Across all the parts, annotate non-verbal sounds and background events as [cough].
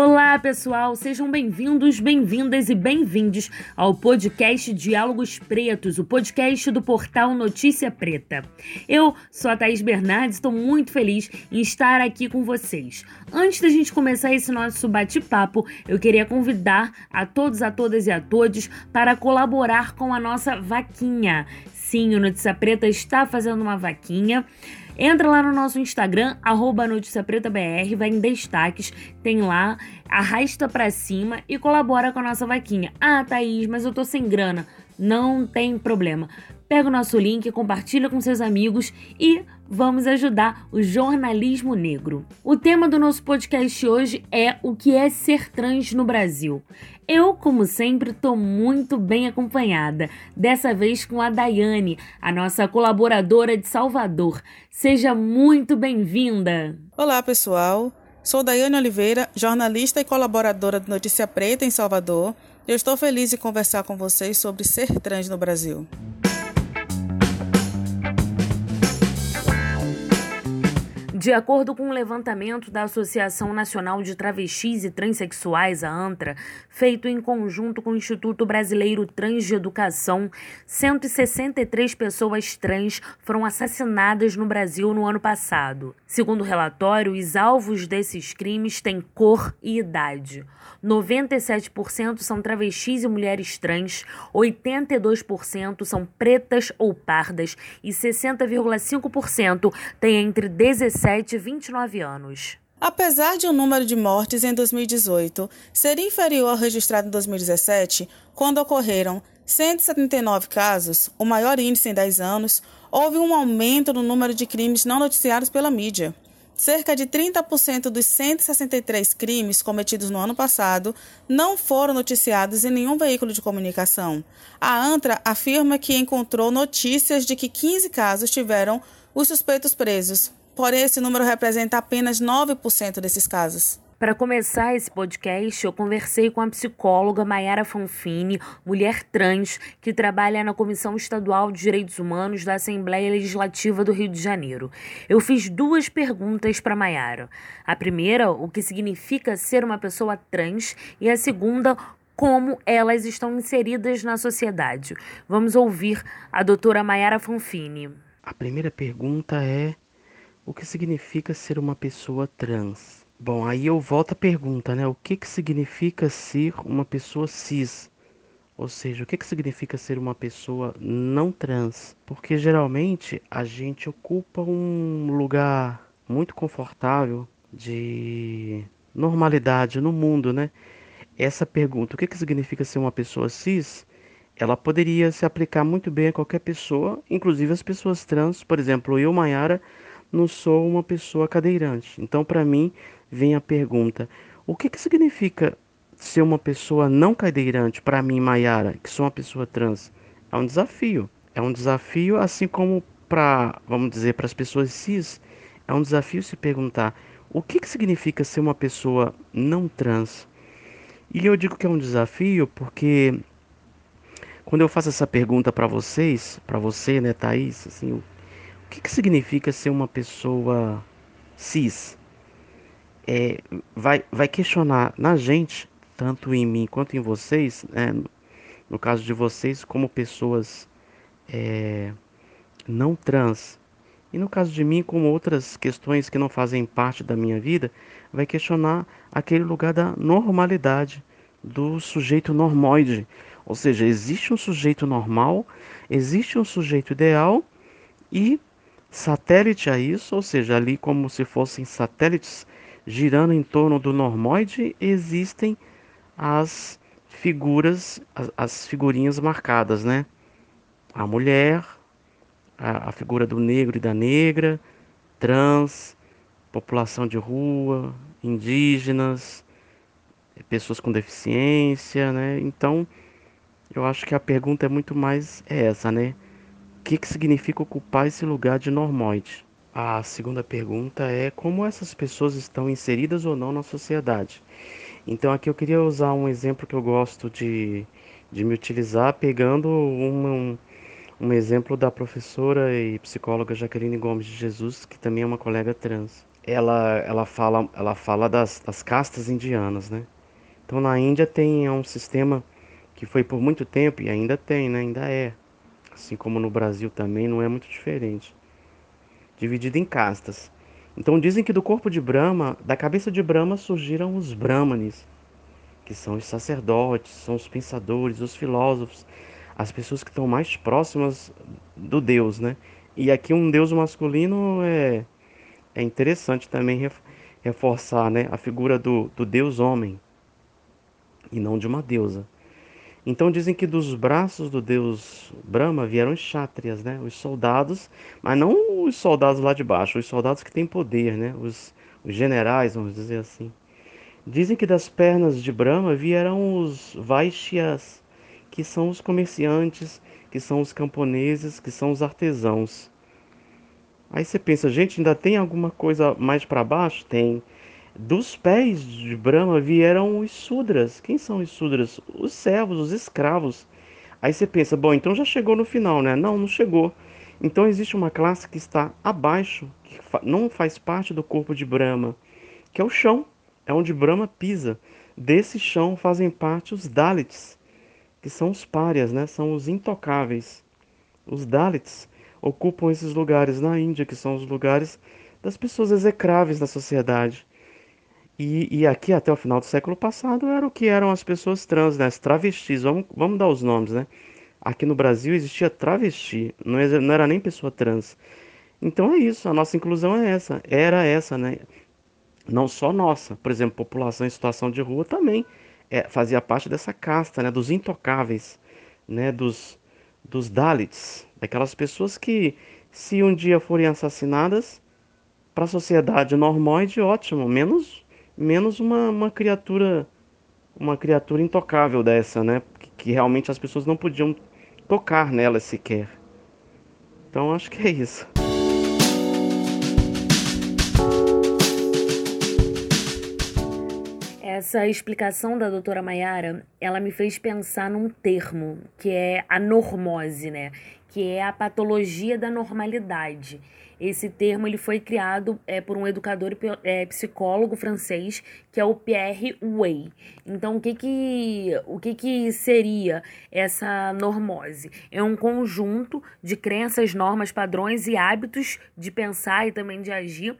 Olá, pessoal, sejam bem-vindos, bem-vindas e bem-vindes ao podcast Diálogos Pretos, o podcast do portal Notícia Preta. Eu sou a Thaís Bernardes, estou muito feliz em estar aqui com vocês. Antes da gente começar esse nosso bate-papo, eu queria convidar a todos, a todas e a todos para colaborar com a nossa vaquinha. Sim, o Notícia Preta está fazendo uma vaquinha. Entra lá no nosso Instagram, arroba Notícia Preta BR, vai em destaques, tem lá, arrasta pra cima e colabora com a nossa vaquinha. Ah, Thaís, mas eu tô sem grana. Não tem problema. Pega o nosso link, compartilha com seus amigos e vamos ajudar o jornalismo negro. O tema do nosso podcast hoje é o que é ser trans no Brasil. Eu, como sempre, estou muito bem acompanhada, dessa vez com a Daiane, a nossa colaboradora de Salvador. Seja muito bem-vinda! Olá, pessoal. Sou Daiane Oliveira, jornalista e colaboradora do Notícia Preta em Salvador. Eu estou feliz de conversar com vocês sobre ser trans no Brasil. De acordo com um levantamento da Associação Nacional de Travestis e Transsexuais, a ANTRA, feito em conjunto com o Instituto Brasileiro Trans de Educação, 163 pessoas trans foram assassinadas no Brasil no ano passado. Segundo o relatório, os alvos desses crimes têm cor e idade. 97% são travestis e mulheres trans, 82% são pretas ou pardas e 60,5% têm entre 17 e 29 anos. Apesar de o número de mortes em 2018 ser inferior ao registrado em 2017, quando ocorreram 179 casos, o maior índice em 10 anos, houve um aumento no número de crimes não noticiados pela mídia. Cerca de 30% dos 163 crimes cometidos no ano passado não foram noticiados em nenhum veículo de comunicação. A ANTRA afirma que encontrou notícias de que 15 casos tiveram os suspeitos presos, porém esse número representa apenas 9% desses casos. Para começar esse podcast, eu conversei com a psicóloga Mayara Fanfini, mulher trans, que trabalha na Comissão Estadual de Direitos Humanos da Assembleia Legislativa do Rio de Janeiro. Eu fiz duas perguntas para Mayara. A primeira, o que significa ser uma pessoa trans, e a segunda, como elas estão inseridas na sociedade. Vamos ouvir a doutora Mayara Fanfini. A primeira pergunta é: o que significa ser uma pessoa trans? Bom, aí eu volto à pergunta, né? O que, que significa ser uma pessoa cis? Ou seja, o que, que significa ser uma pessoa não trans? Porque geralmente a gente ocupa um lugar muito confortável de normalidade no mundo, né? Essa pergunta, o que, que significa ser uma pessoa cis? Ela poderia se aplicar muito bem a qualquer pessoa, inclusive as pessoas trans. Por exemplo, eu, Mayara, não sou uma pessoa cadeirante. Então, para mim, vem a pergunta: o que, que significa ser uma pessoa não cadeirante para mim, Maiara, que sou uma pessoa trans? É um desafio. É um desafio, assim como para, vamos dizer, para as pessoas cis, é um desafio se perguntar o que, que significa ser uma pessoa não trans. E eu digo que é um desafio porque quando eu faço essa pergunta para vocês, para você, né, Thaís, assim, o que, que significa ser uma pessoa cis? é, vai, vai questionar na gente, tanto em mim quanto em vocês, né, no caso de vocês, como pessoas é, não trans, e no caso de mim, como outras questões que não fazem parte da minha vida, vai questionar aquele lugar da normalidade, do sujeito normoide. Ou seja, existe um sujeito normal, existe um sujeito ideal e satélite a isso, ou seja, ali como se fossem satélites girando em torno do normoide, existem as figuras, as, as figurinhas marcadas, né? A mulher, a, a figura do negro e da negra, trans, população de rua, indígenas, pessoas com deficiência, né? Então, eu acho que a pergunta é muito mais essa, né? O que, que significa ocupar esse lugar de normoide? A segunda pergunta é como essas pessoas estão inseridas ou não na sociedade. Então aqui eu queria usar um exemplo que eu gosto de, de me utilizar, pegando um, um exemplo da professora e psicóloga Jaqueline Gomes de Jesus, que também é uma colega trans. ela, ela fala, ela fala das, das castas indianas, né? Então na Índia tem um sistema que foi por muito tempo e ainda tem, né? Ainda é. Assim como no Brasil também não é muito diferente. Dividido em castas. Então dizem que do corpo de Brahma, da cabeça de Brahma surgiram os Brahmanes, que são os sacerdotes, são os pensadores, os filósofos, as pessoas que estão mais próximas do Deus, né? E aqui um Deus masculino é, é interessante também reforçar né, a figura do, do Deus homem e não de uma deusa. Então dizem que dos braços do deus Brahma vieram os chátrias, né? Os soldados, mas não os soldados lá de baixo, os soldados que têm poder, né? Os, os generais, vamos dizer assim. Dizem que das pernas de Brahma vieram os Vaishyas, que são os comerciantes, que são os camponeses, que são os artesãos. Aí você pensa, gente, ainda tem alguma coisa mais para baixo? Tem. Dos pés de Brahma vieram os Sudras. Quem são os Sudras? Os servos, os escravos. Aí você pensa, bom, então já chegou no final, né? Não, não chegou. Então existe uma classe que está abaixo, que não faz parte do corpo de Brahma, que é o chão, é onde Brahma pisa. Desse chão fazem parte os Dalits, que são os párias, né? São os intocáveis. Os Dalits ocupam esses lugares na Índia, que são os lugares das pessoas execráveis da sociedade. E, e, aqui até o final do século passado era o que eram as pessoas trans, né? As travestis, vamos, vamos dar os nomes, né? Aqui no Brasil existia travesti, não, não era nem pessoa trans. Então é isso, a nossa inclusão é essa, era essa, né? Não só nossa, por exemplo, população em situação de rua também é, fazia parte dessa casta, né? Dos intocáveis, né? Dos, dos Dalits, daquelas pessoas que, se um dia forem assassinadas, para a sociedade normóide, ótimo, menos menos uma, uma criatura uma criatura intocável dessa, né? Que, que, realmente as pessoas não podiam tocar nela sequer. Então acho que é isso. Essa explicação da doutora Maiara, ela me fez pensar num termo, que é a normose, né? Que é a patologia da normalidade. Esse termo ele foi criado é, por um educador e é, psicólogo francês que é o Pierre Way. Então, o que que, o que que seria essa normose? É um conjunto de crenças, normas, padrões e hábitos de pensar e também de agir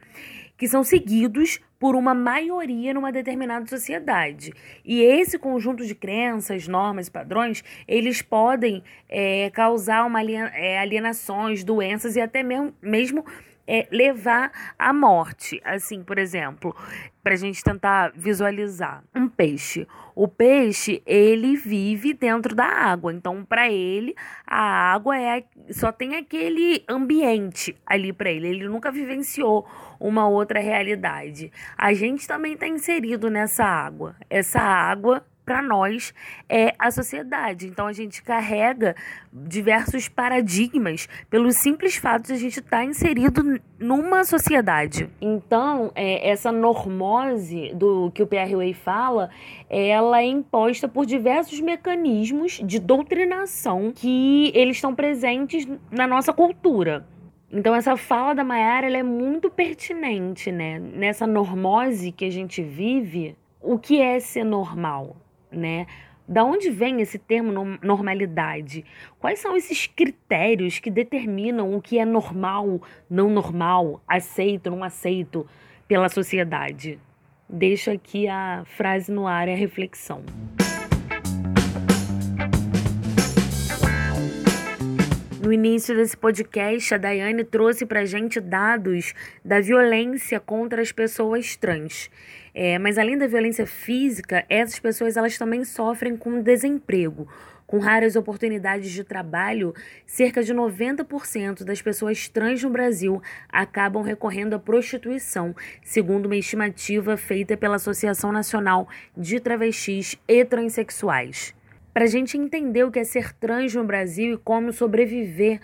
que são seguidos por uma maioria numa determinada sociedade. E esse conjunto de crenças, normas e padrões, eles podem é, causar uma é, alienações, doenças e até mesmo, mesmo é, levar à morte. Assim, por exemplo, para a gente tentar visualizar um peixe. O peixe ele vive dentro da água, então para ele a água é só tem aquele ambiente ali para ele. Ele nunca vivenciou uma outra realidade. A gente também está inserido nessa água. Essa água para nós é a sociedade. Então a gente carrega diversos paradigmas pelo simples fato de a gente estar tá inserido numa sociedade. Então, é, essa normose do que o Pierre Way fala, ela é imposta por diversos mecanismos de doutrinação que eles estão presentes na nossa cultura. Então essa fala da Mayara é muito pertinente, né? Nessa normose que a gente vive, o que é ser normal? Né? Da onde vem esse termo normalidade? Quais são esses critérios que determinam o que é normal, não normal, aceito, não aceito pela sociedade? Deixo aqui a frase no ar e a reflexão. No início desse podcast, a Daiane trouxe para gente dados da violência contra as pessoas trans. É, mas além da violência física, essas pessoas elas também sofrem com desemprego. Com raras oportunidades de trabalho, cerca de 90% das pessoas trans no Brasil acabam recorrendo à prostituição, segundo uma estimativa feita pela Associação Nacional de Travestis e Transsexuais. Para a gente entender o que é ser trans no Brasil e como sobreviver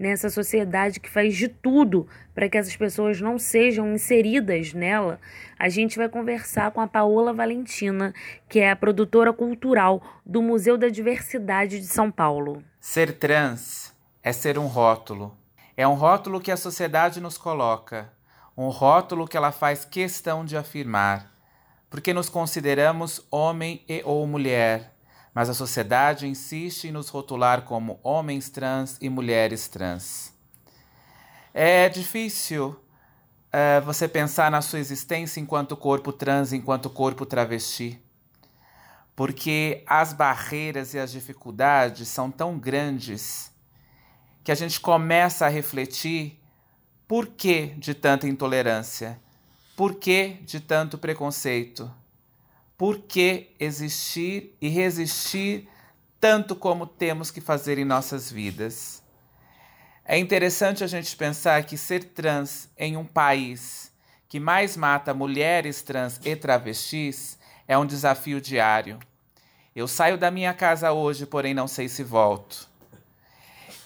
nessa sociedade que faz de tudo para que essas pessoas não sejam inseridas nela, a gente vai conversar com a Paola Valentina, que é a produtora cultural do Museu da Diversidade de São Paulo. Ser trans é ser um rótulo. É um rótulo que a sociedade nos coloca. um rótulo que ela faz questão de afirmar, porque nos consideramos homem e ou mulher, mas a sociedade insiste em nos rotular como homens trans e mulheres trans. É difícil uh, você pensar na sua existência enquanto corpo trans, enquanto corpo travesti, porque as barreiras e as dificuldades são tão grandes que a gente começa a refletir por que de tanta intolerância? Por que de tanto preconceito? Por que existir e resistir tanto como temos que fazer em nossas vidas? É interessante a gente pensar que ser trans em um país que mais mata mulheres trans e travestis é um desafio diário. Eu saio da minha casa hoje, porém não sei se volto.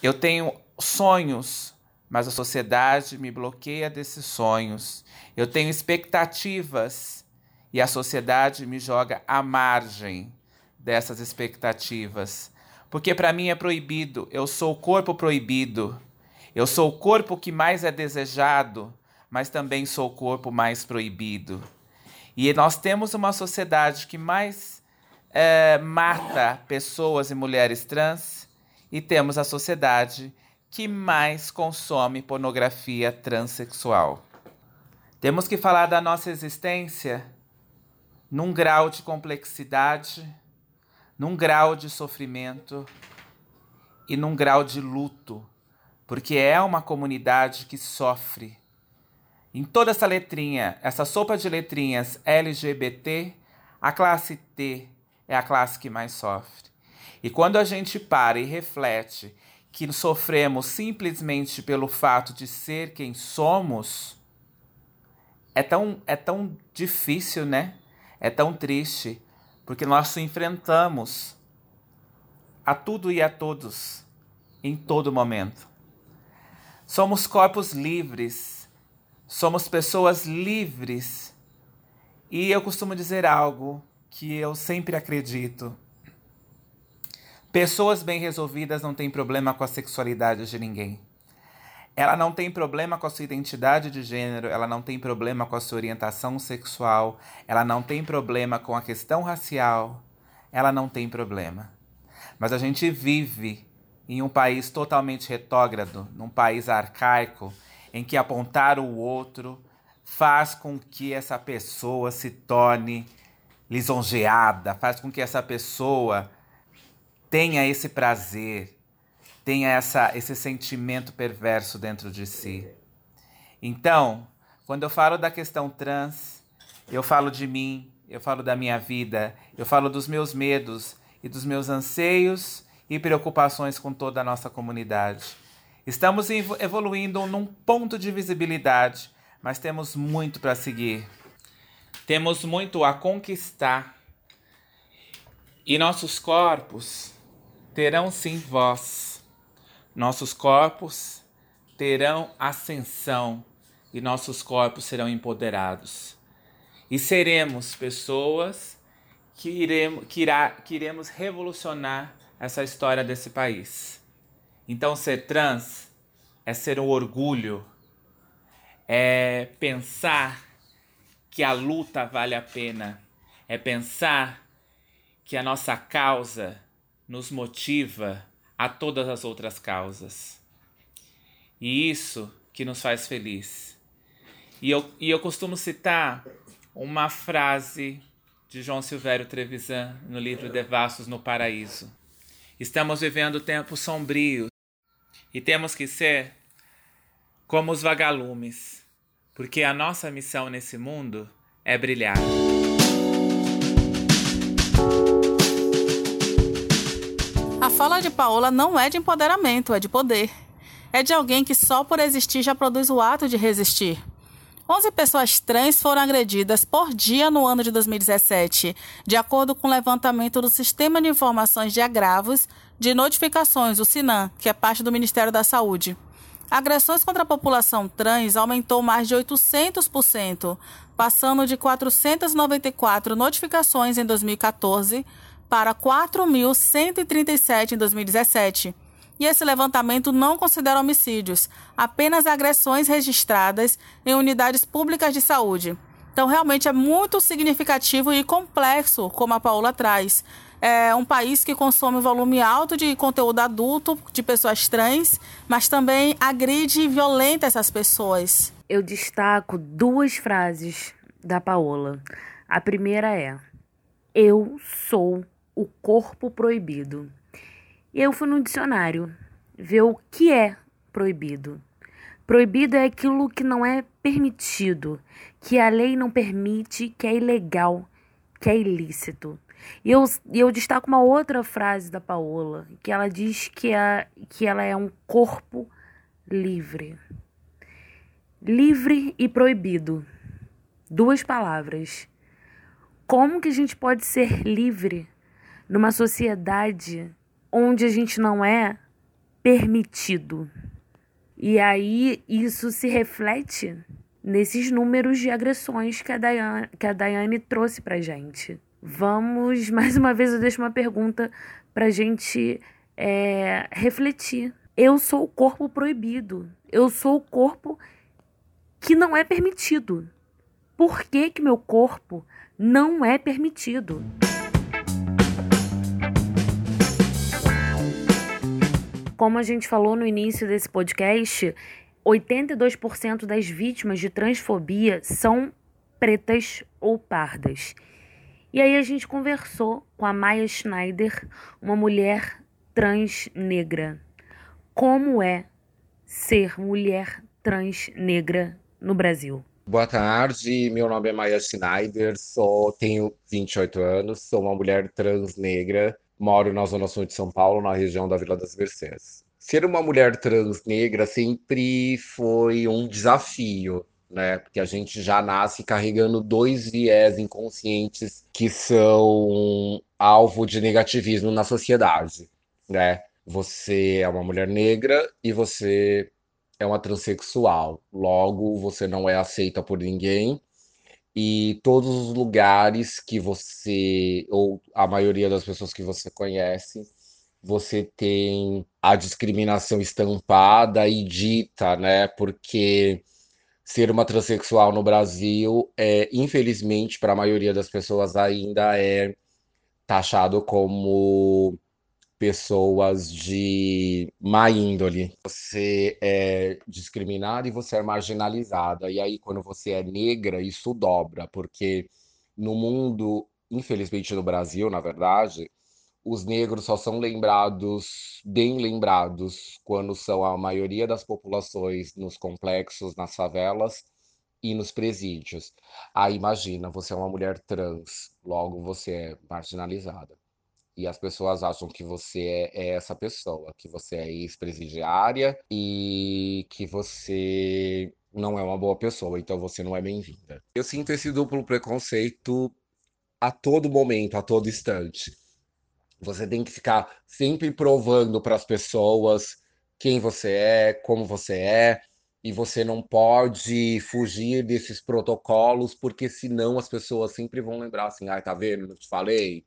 Eu tenho sonhos mas a sociedade me bloqueia desses sonhos. Eu tenho expectativas e a sociedade me joga à margem dessas expectativas. Porque para mim é proibido, eu sou o corpo proibido. Eu sou o corpo que mais é desejado, mas também sou o corpo mais proibido. E nós temos uma sociedade que mais é, mata pessoas e mulheres trans, e temos a sociedade que mais consome pornografia transexual. Temos que falar da nossa existência num grau de complexidade, num grau de sofrimento e num grau de luto, porque é uma comunidade que sofre. Em toda essa letrinha, essa sopa de letrinhas LGBT, a classe T é a classe que mais sofre. E quando a gente para e reflete que sofremos simplesmente pelo fato de ser quem somos, é tão, é tão difícil, né? É tão triste, porque nós enfrentamos a tudo e a todos em todo momento. Somos corpos livres, somos pessoas livres. E eu costumo dizer algo que eu sempre acredito Pessoas bem resolvidas não têm problema com a sexualidade de ninguém. Ela não tem problema com a sua identidade de gênero, ela não tem problema com a sua orientação sexual, ela não tem problema com a questão racial, ela não tem problema. Mas a gente vive em um país totalmente retrógrado, num país arcaico, em que apontar o outro faz com que essa pessoa se torne lisonjeada, faz com que essa pessoa tenha esse prazer, tenha essa, esse sentimento perverso dentro de si. Então, quando eu falo da questão trans, eu falo de mim, eu falo da minha vida, eu falo dos meus medos e dos meus anseios e preocupações com toda a nossa comunidade. Estamos evoluindo num ponto de visibilidade, mas temos muito para seguir. Temos muito a conquistar. E nossos corpos terão sim voz. Nossos corpos terão ascensão e nossos corpos serão empoderados. E seremos pessoas que iremos, que, irá, que iremos revolucionar essa história desse país. Então, ser trans é ser um orgulho, é pensar que a luta vale a pena, é pensar que a nossa causa nos motiva a todas as outras causas. E isso que nos faz feliz. E eu, e eu costumo citar uma frase de João Silvério Trevisan no livro Devassos no Paraíso. Estamos vivendo tempos sombrios e temos que ser como os vagalumes, porque a nossa missão nesse mundo é brilhar. Fala de Paola não é de empoderamento, é de poder. É de alguém que só por existir já produz o ato de resistir. 11 pessoas trans foram agredidas por dia no ano de 2017, de acordo com o levantamento do Sistema de Informações de Agravos de Notificações, o SINAM, que é parte do Ministério da Saúde. Agressões contra a população trans aumentou mais de 800%, passando de 494 notificações em 2014 para 4.137 em 2017. e esse levantamento não considera homicídios, apenas agressões registradas em unidades públicas de saúde. Então, realmente é muito significativo e complexo, como a Paula traz. É um país que consome um volume alto de conteúdo adulto, de pessoas trans, mas também agride e violenta essas pessoas. Eu destaco duas frases da Paola. A primeira é: Eu sou o corpo proibido. Eu fui no dicionário ver o que é proibido. Proibido é aquilo que não é permitido, que a lei não permite, que é ilegal, que é ilícito. E eu, eu destaco uma outra frase da Paola, que ela diz que, é, que ela é um corpo livre. Livre e proibido. Duas palavras. Como que a gente pode ser livre numa sociedade onde a gente não é permitido. E aí isso se reflete nesses números de agressões que a Daiane, que a Daiane trouxe pra gente. Vamos, [laughs] mais uma vez, eu deixo uma pergunta pra gente é, refletir. Eu sou o corpo proibido. Eu sou o corpo que não é permitido. Por que, que meu corpo não é permitido? Como a gente falou no início desse podcast, 82% das vítimas de transfobia são pretas ou pardas. E aí a gente conversou com a Maya Schneider, uma mulher trans negra. Como é ser mulher trans negra no Brasil? Boa tarde, meu nome é Maya Schneider, sou, tenho 28 anos, sou uma mulher trans negra Moro na Zona Sul de São Paulo, na região da Vila das Mercês. Ser uma mulher trans negra sempre foi um desafio, né? Porque a gente já nasce carregando dois viés inconscientes que são alvo de negativismo na sociedade, né? Você é uma mulher negra e você é uma transexual. Logo, você não é aceita por ninguém e todos os lugares que você, ou a maioria das pessoas que você conhece, você tem a discriminação estampada e dita, né? Porque ser uma transexual no Brasil, é, infelizmente, para a maioria das pessoas, ainda é taxado como pessoas de má índole. Você é discriminada e você é marginalizada. E aí, quando você é negra, isso dobra, porque no mundo, infelizmente no Brasil, na verdade, os negros só são lembrados, bem lembrados, quando são a maioria das populações nos complexos, nas favelas e nos presídios. Aí imagina, você é uma mulher trans, logo você é marginalizada e as pessoas acham que você é, é essa pessoa, que você é ex-presidiária e que você não é uma boa pessoa, então você não é bem-vinda. Eu sinto esse duplo preconceito a todo momento, a todo instante. Você tem que ficar sempre provando para as pessoas quem você é, como você é, e você não pode fugir desses protocolos, porque senão as pessoas sempre vão lembrar assim: ai, ah, tá vendo? Não te falei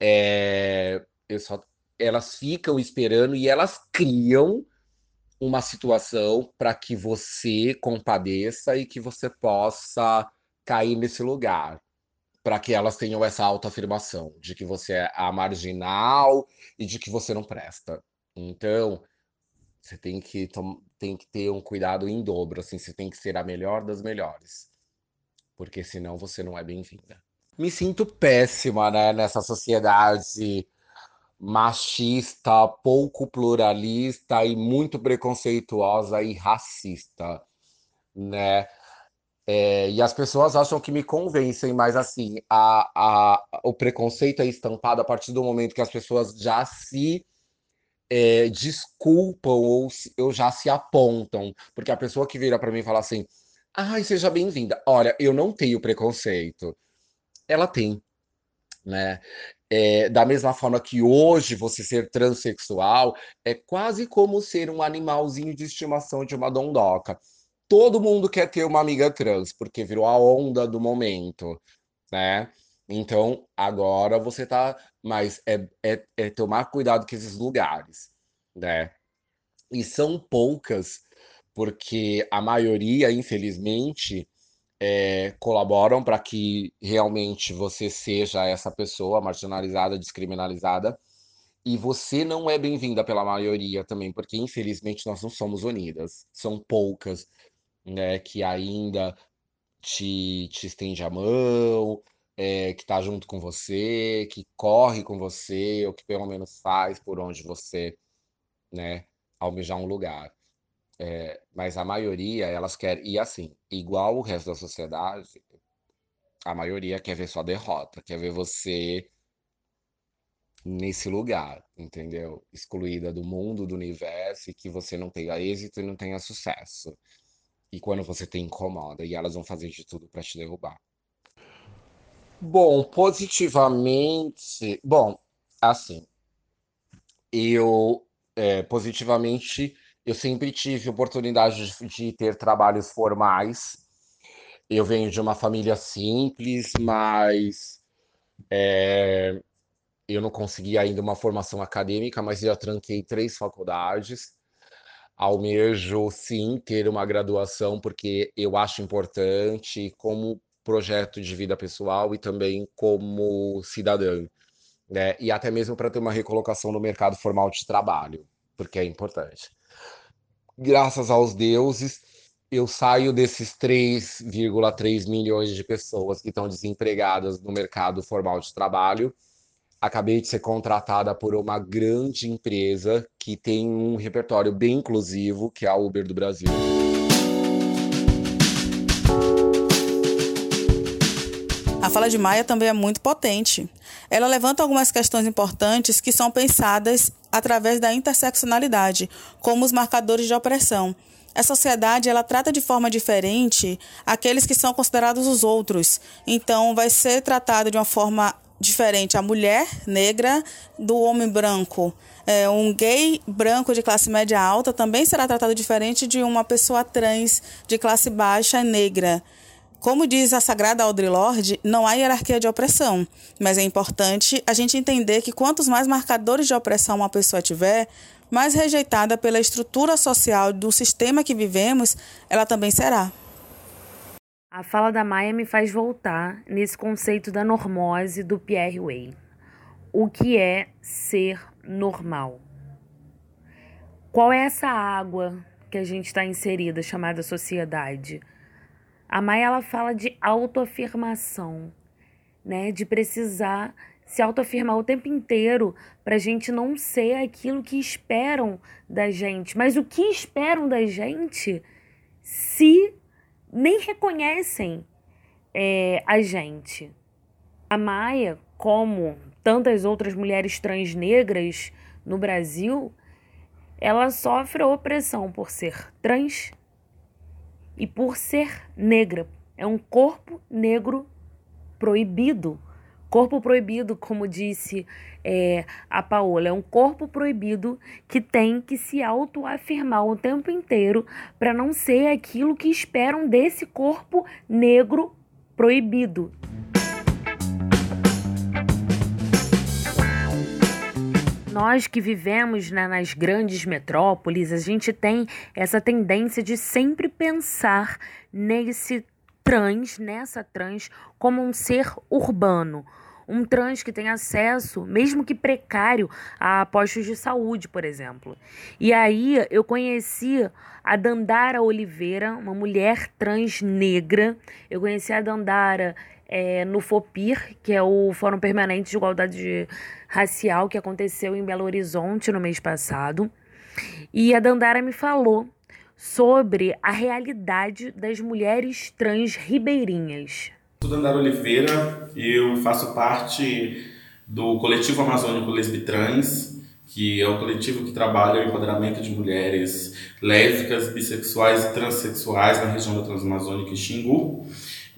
é, só, elas ficam esperando e elas criam uma situação para que você compadeça e que você possa cair nesse lugar, para que elas tenham essa autoafirmação de que você é a marginal e de que você não presta. Então, você tem que, tem que ter um cuidado em dobro, assim, você tem que ser a melhor das melhores, porque senão você não é bem-vinda me sinto péssima, né, nessa sociedade machista, pouco pluralista e muito preconceituosa e racista, né? É, e as pessoas acham que me convencem, mas assim, a, a, o preconceito é estampado a partir do momento que as pessoas já se é, desculpam ou, ou já se apontam. Porque a pessoa que vira para mim e fala assim: ai, seja bem-vinda. Olha, eu não tenho preconceito ela tem, né? É, da mesma forma que hoje você ser transexual é quase como ser um animalzinho de estimação de uma dondoca. Todo mundo quer ter uma amiga trans, porque virou a onda do momento, né? Então, agora você tá. Mas é, é, é tomar cuidado com esses lugares. né? E são poucas, porque a maioria, infelizmente, é, colaboram para que realmente você seja essa pessoa marginalizada, descriminalizada, e você não é bem-vinda pela maioria também, porque infelizmente nós não somos unidas. São poucas, né, que ainda te, te estende a mão, é, que tá junto com você, que corre com você, ou que pelo menos faz por onde você, né, almejar um lugar. É, mas a maioria, elas querem, e assim, igual o resto da sociedade, a maioria quer ver sua derrota, quer ver você nesse lugar, entendeu? Excluída do mundo, do universo, e que você não tenha êxito e não tenha sucesso. E quando você tem incomoda, e elas vão fazer de tudo para te derrubar. Bom, positivamente, bom, assim, eu é, positivamente eu sempre tive oportunidade de, de ter trabalhos formais. Eu venho de uma família simples, mas é, eu não consegui ainda uma formação acadêmica, mas já tranquei três faculdades. Almejo, sim, ter uma graduação, porque eu acho importante como projeto de vida pessoal e também como cidadã, né? E até mesmo para ter uma recolocação no mercado formal de trabalho, porque é importante graças aos deuses, eu saio desses 3,3 milhões de pessoas que estão desempregadas no mercado formal de trabalho. Acabei de ser contratada por uma grande empresa que tem um repertório bem inclusivo, que é a Uber do Brasil. A fala de Maia também é muito potente. Ela levanta algumas questões importantes que são pensadas através da interseccionalidade, como os marcadores de opressão. A sociedade ela trata de forma diferente aqueles que são considerados os outros. Então, vai ser tratado de uma forma diferente a mulher negra do homem branco. É, um gay branco de classe média alta também será tratado diferente de uma pessoa trans de classe baixa negra. Como diz a sagrada Audre Lorde, não há hierarquia de opressão, mas é importante a gente entender que quantos mais marcadores de opressão uma pessoa tiver, mais rejeitada pela estrutura social do sistema que vivemos, ela também será. A fala da Maia me faz voltar nesse conceito da normose do Pierre Way. O que é ser normal? Qual é essa água que a gente está inserida, chamada sociedade? A Maia ela fala de autoafirmação, né? De precisar se autoafirmar o tempo inteiro para a gente não ser aquilo que esperam da gente. Mas o que esperam da gente se nem reconhecem é, a gente? A Maia, como tantas outras mulheres trans negras no Brasil, ela sofre opressão por ser trans, e por ser negra. É um corpo negro proibido. Corpo proibido, como disse é, a Paola, é um corpo proibido que tem que se autoafirmar o tempo inteiro para não ser aquilo que esperam desse corpo negro proibido. Nós que vivemos né, nas grandes metrópoles, a gente tem essa tendência de sempre pensar nesse trans, nessa trans, como um ser urbano. Um trans que tem acesso, mesmo que precário, a postos de saúde, por exemplo. E aí eu conheci a Dandara Oliveira, uma mulher trans negra. Eu conheci a Dandara é, no FOPIR, que é o Fórum Permanente de Igualdade Racial, que aconteceu em Belo Horizonte no mês passado. E a Dandara me falou sobre a realidade das mulheres trans ribeirinhas. Sou Dandara Oliveira, eu faço parte do coletivo amazônico Lesbitrans, que é o coletivo que trabalha o empoderamento de mulheres lésbicas, bissexuais e transexuais na região da Transamazônica e Xingu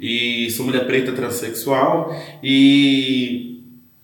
e sou mulher preta transexual e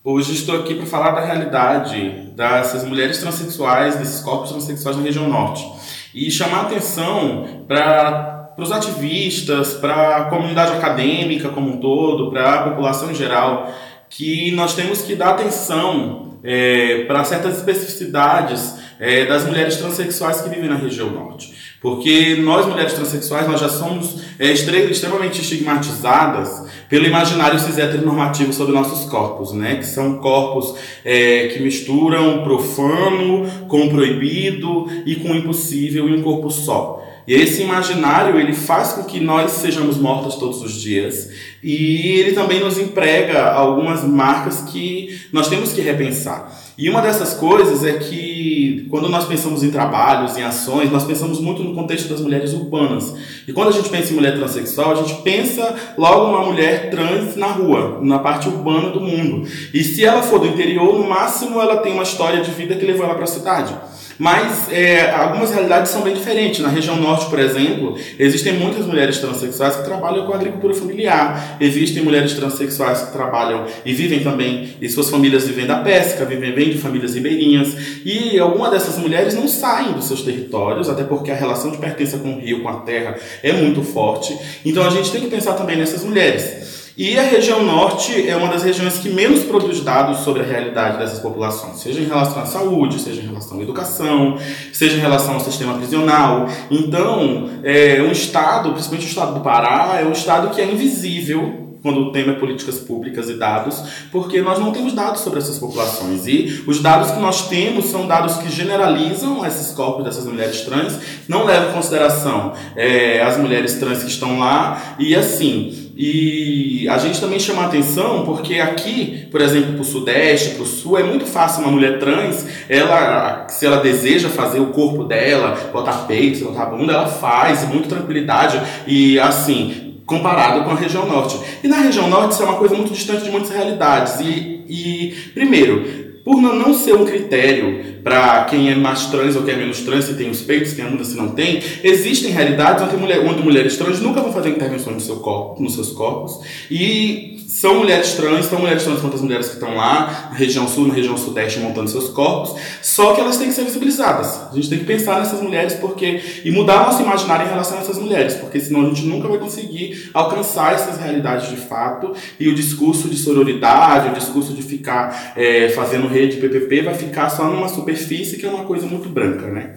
hoje estou aqui para falar da realidade dessas mulheres transexuais, desses corpos transexuais na região norte. E chamar atenção para os ativistas, para a comunidade acadêmica como um todo, para a população em geral, que nós temos que dar atenção é, para certas especificidades é, das mulheres transexuais que vivem na região norte. Porque nós, mulheres transexuais, nós já somos é, extremamente estigmatizadas pelo imaginário cis heteronormativo sobre nossos corpos, né? Que são corpos é, que misturam profano com proibido e com impossível em um corpo só. E esse imaginário ele faz com que nós sejamos mortas todos os dias e ele também nos emprega algumas marcas que nós temos que repensar. E uma dessas coisas é que quando nós pensamos em trabalhos, em ações, nós pensamos muito no contexto das mulheres urbanas. E quando a gente pensa em mulher transexual, a gente pensa logo uma mulher trans na rua, na parte urbana do mundo. E se ela for do interior, no máximo ela tem uma história de vida que levou ela para a cidade. Mas é, algumas realidades são bem diferentes. Na região norte, por exemplo, existem muitas mulheres transexuais que trabalham com agricultura familiar. Existem mulheres transexuais que trabalham e vivem também, e suas famílias vivem da pesca, vivem bem de famílias ribeirinhas. E algumas dessas mulheres não saem dos seus territórios, até porque a relação de pertença com o rio, com a terra, é muito forte. Então a gente tem que pensar também nessas mulheres. E a região norte é uma das regiões que menos produz dados sobre a realidade dessas populações, seja em relação à saúde, seja em relação à educação, seja em relação ao sistema prisional. Então, é um estado, principalmente o estado do Pará, é um estado que é invisível quando o tema é políticas públicas e dados, porque nós não temos dados sobre essas populações. E os dados que nós temos são dados que generalizam esses corpos dessas mulheres trans, não levam em consideração é, as mulheres trans que estão lá, e assim. E a gente também chama atenção porque aqui, por exemplo, para o Sudeste, para o Sul, é muito fácil uma mulher trans, ela, se ela deseja fazer o corpo dela, botar peito, botar bunda, ela faz, com muita tranquilidade. E assim, comparado com a região norte. E na região norte isso é uma coisa muito distante de muitas realidades. E, e primeiro, por não ser um critério para quem é mais trans ou quem é menos trans, se tem os peitos, se tem a bunda, se não tem, existem realidades onde, mulher, onde mulheres trans nunca vão fazer intervenções no seu corpo, nos seus corpos. E são mulheres trans, são mulheres trans quanto as mulheres que estão lá, na região sul, na região sudeste, montando seus corpos, só que elas têm que ser visibilizadas. A gente tem que pensar nessas mulheres porque e mudar nosso imaginário em relação a essas mulheres, porque senão a gente nunca vai conseguir alcançar essas realidades de fato e o discurso de sororidade, o discurso de ficar é, fazendo rede PPP vai ficar só numa superfície que é uma coisa muito branca, né?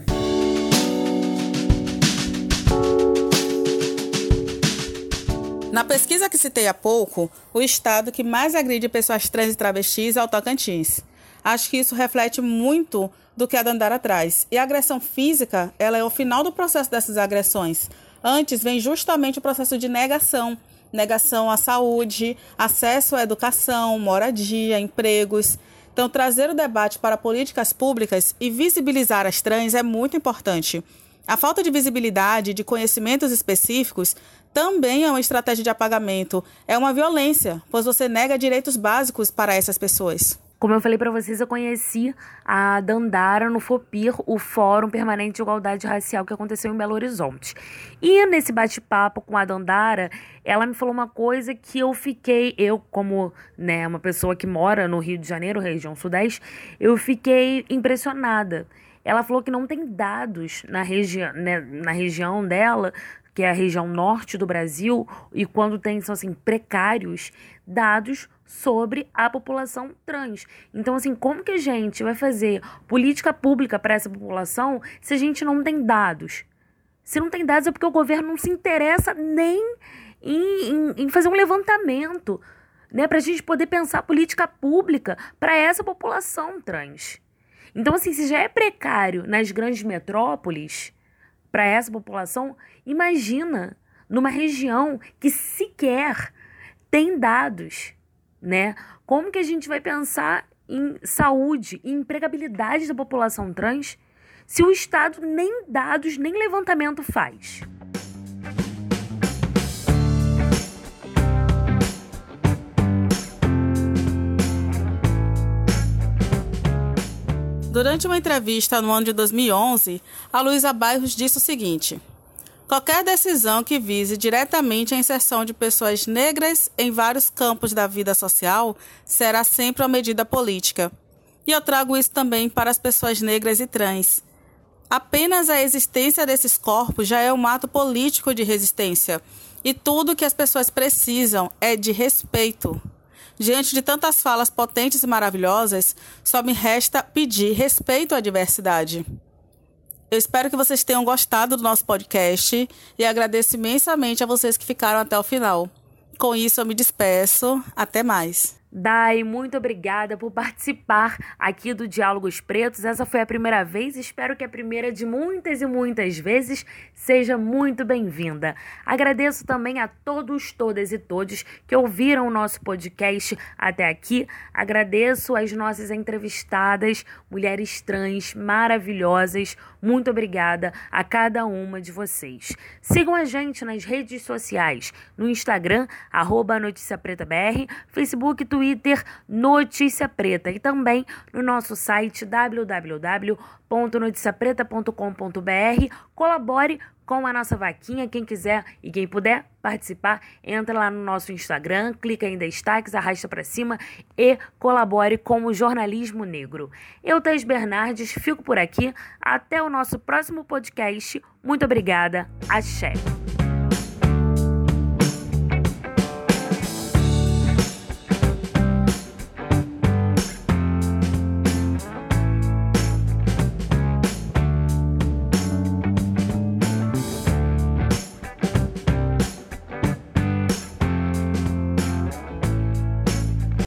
Na pesquisa que citei há pouco, o estado que mais agride pessoas trans e travestis é o Tocantins. Acho que isso reflete muito do que a Dandara traz. E a agressão física, ela é o final do processo dessas agressões. Antes vem justamente o processo de negação. Negação à saúde, acesso à educação, moradia, empregos. Então, trazer o debate para políticas públicas e visibilizar as trans é muito importante. A falta de visibilidade, de conhecimentos específicos, também é uma estratégia de apagamento. É uma violência, pois você nega direitos básicos para essas pessoas. Como eu falei para vocês, eu conheci a Dandara no FOPIR, o Fórum Permanente de Igualdade Racial que aconteceu em Belo Horizonte. E nesse bate-papo com a Dandara, ela me falou uma coisa que eu fiquei, eu como né, uma pessoa que mora no Rio de Janeiro, região sudeste, eu fiquei impressionada. Ela falou que não tem dados na, regi né, na região dela que é a região norte do Brasil, e quando tem, são assim, precários, dados sobre a população trans. Então, assim, como que a gente vai fazer política pública para essa população se a gente não tem dados? Se não tem dados é porque o governo não se interessa nem em, em, em fazer um levantamento, né, para a gente poder pensar política pública para essa população trans. Então, assim, se já é precário nas grandes metrópoles, para essa população, imagina numa região que sequer tem dados, né? Como que a gente vai pensar em saúde e empregabilidade da população trans se o Estado nem dados, nem levantamento faz? Durante uma entrevista no ano de 2011, a Luísa Bairros disse o seguinte: Qualquer decisão que vise diretamente a inserção de pessoas negras em vários campos da vida social será sempre uma medida política. E eu trago isso também para as pessoas negras e trans. Apenas a existência desses corpos já é um ato político de resistência. E tudo que as pessoas precisam é de respeito. Diante de tantas falas potentes e maravilhosas, só me resta pedir respeito à diversidade. Eu espero que vocês tenham gostado do nosso podcast e agradeço imensamente a vocês que ficaram até o final. Com isso, eu me despeço. Até mais. Dai, muito obrigada por participar aqui do Diálogos Pretos. Essa foi a primeira vez, espero que a primeira de muitas e muitas vezes seja muito bem-vinda. Agradeço também a todos, todas e todos que ouviram o nosso podcast até aqui. Agradeço as nossas entrevistadas, mulheres trans maravilhosas. Muito obrigada a cada uma de vocês. Sigam a gente nas redes sociais, no Instagram, arroba Notícia Preta BR, Facebook, Twitter Twitter Notícia Preta e também no nosso site www.noticiapreta.com.br. Colabore com a nossa vaquinha. Quem quiser e quem puder participar, entra lá no nosso Instagram, clica em destaques, arrasta para cima e colabore com o jornalismo negro. Eu, Thais Bernardes, fico por aqui. Até o nosso próximo podcast. Muito obrigada. Axé.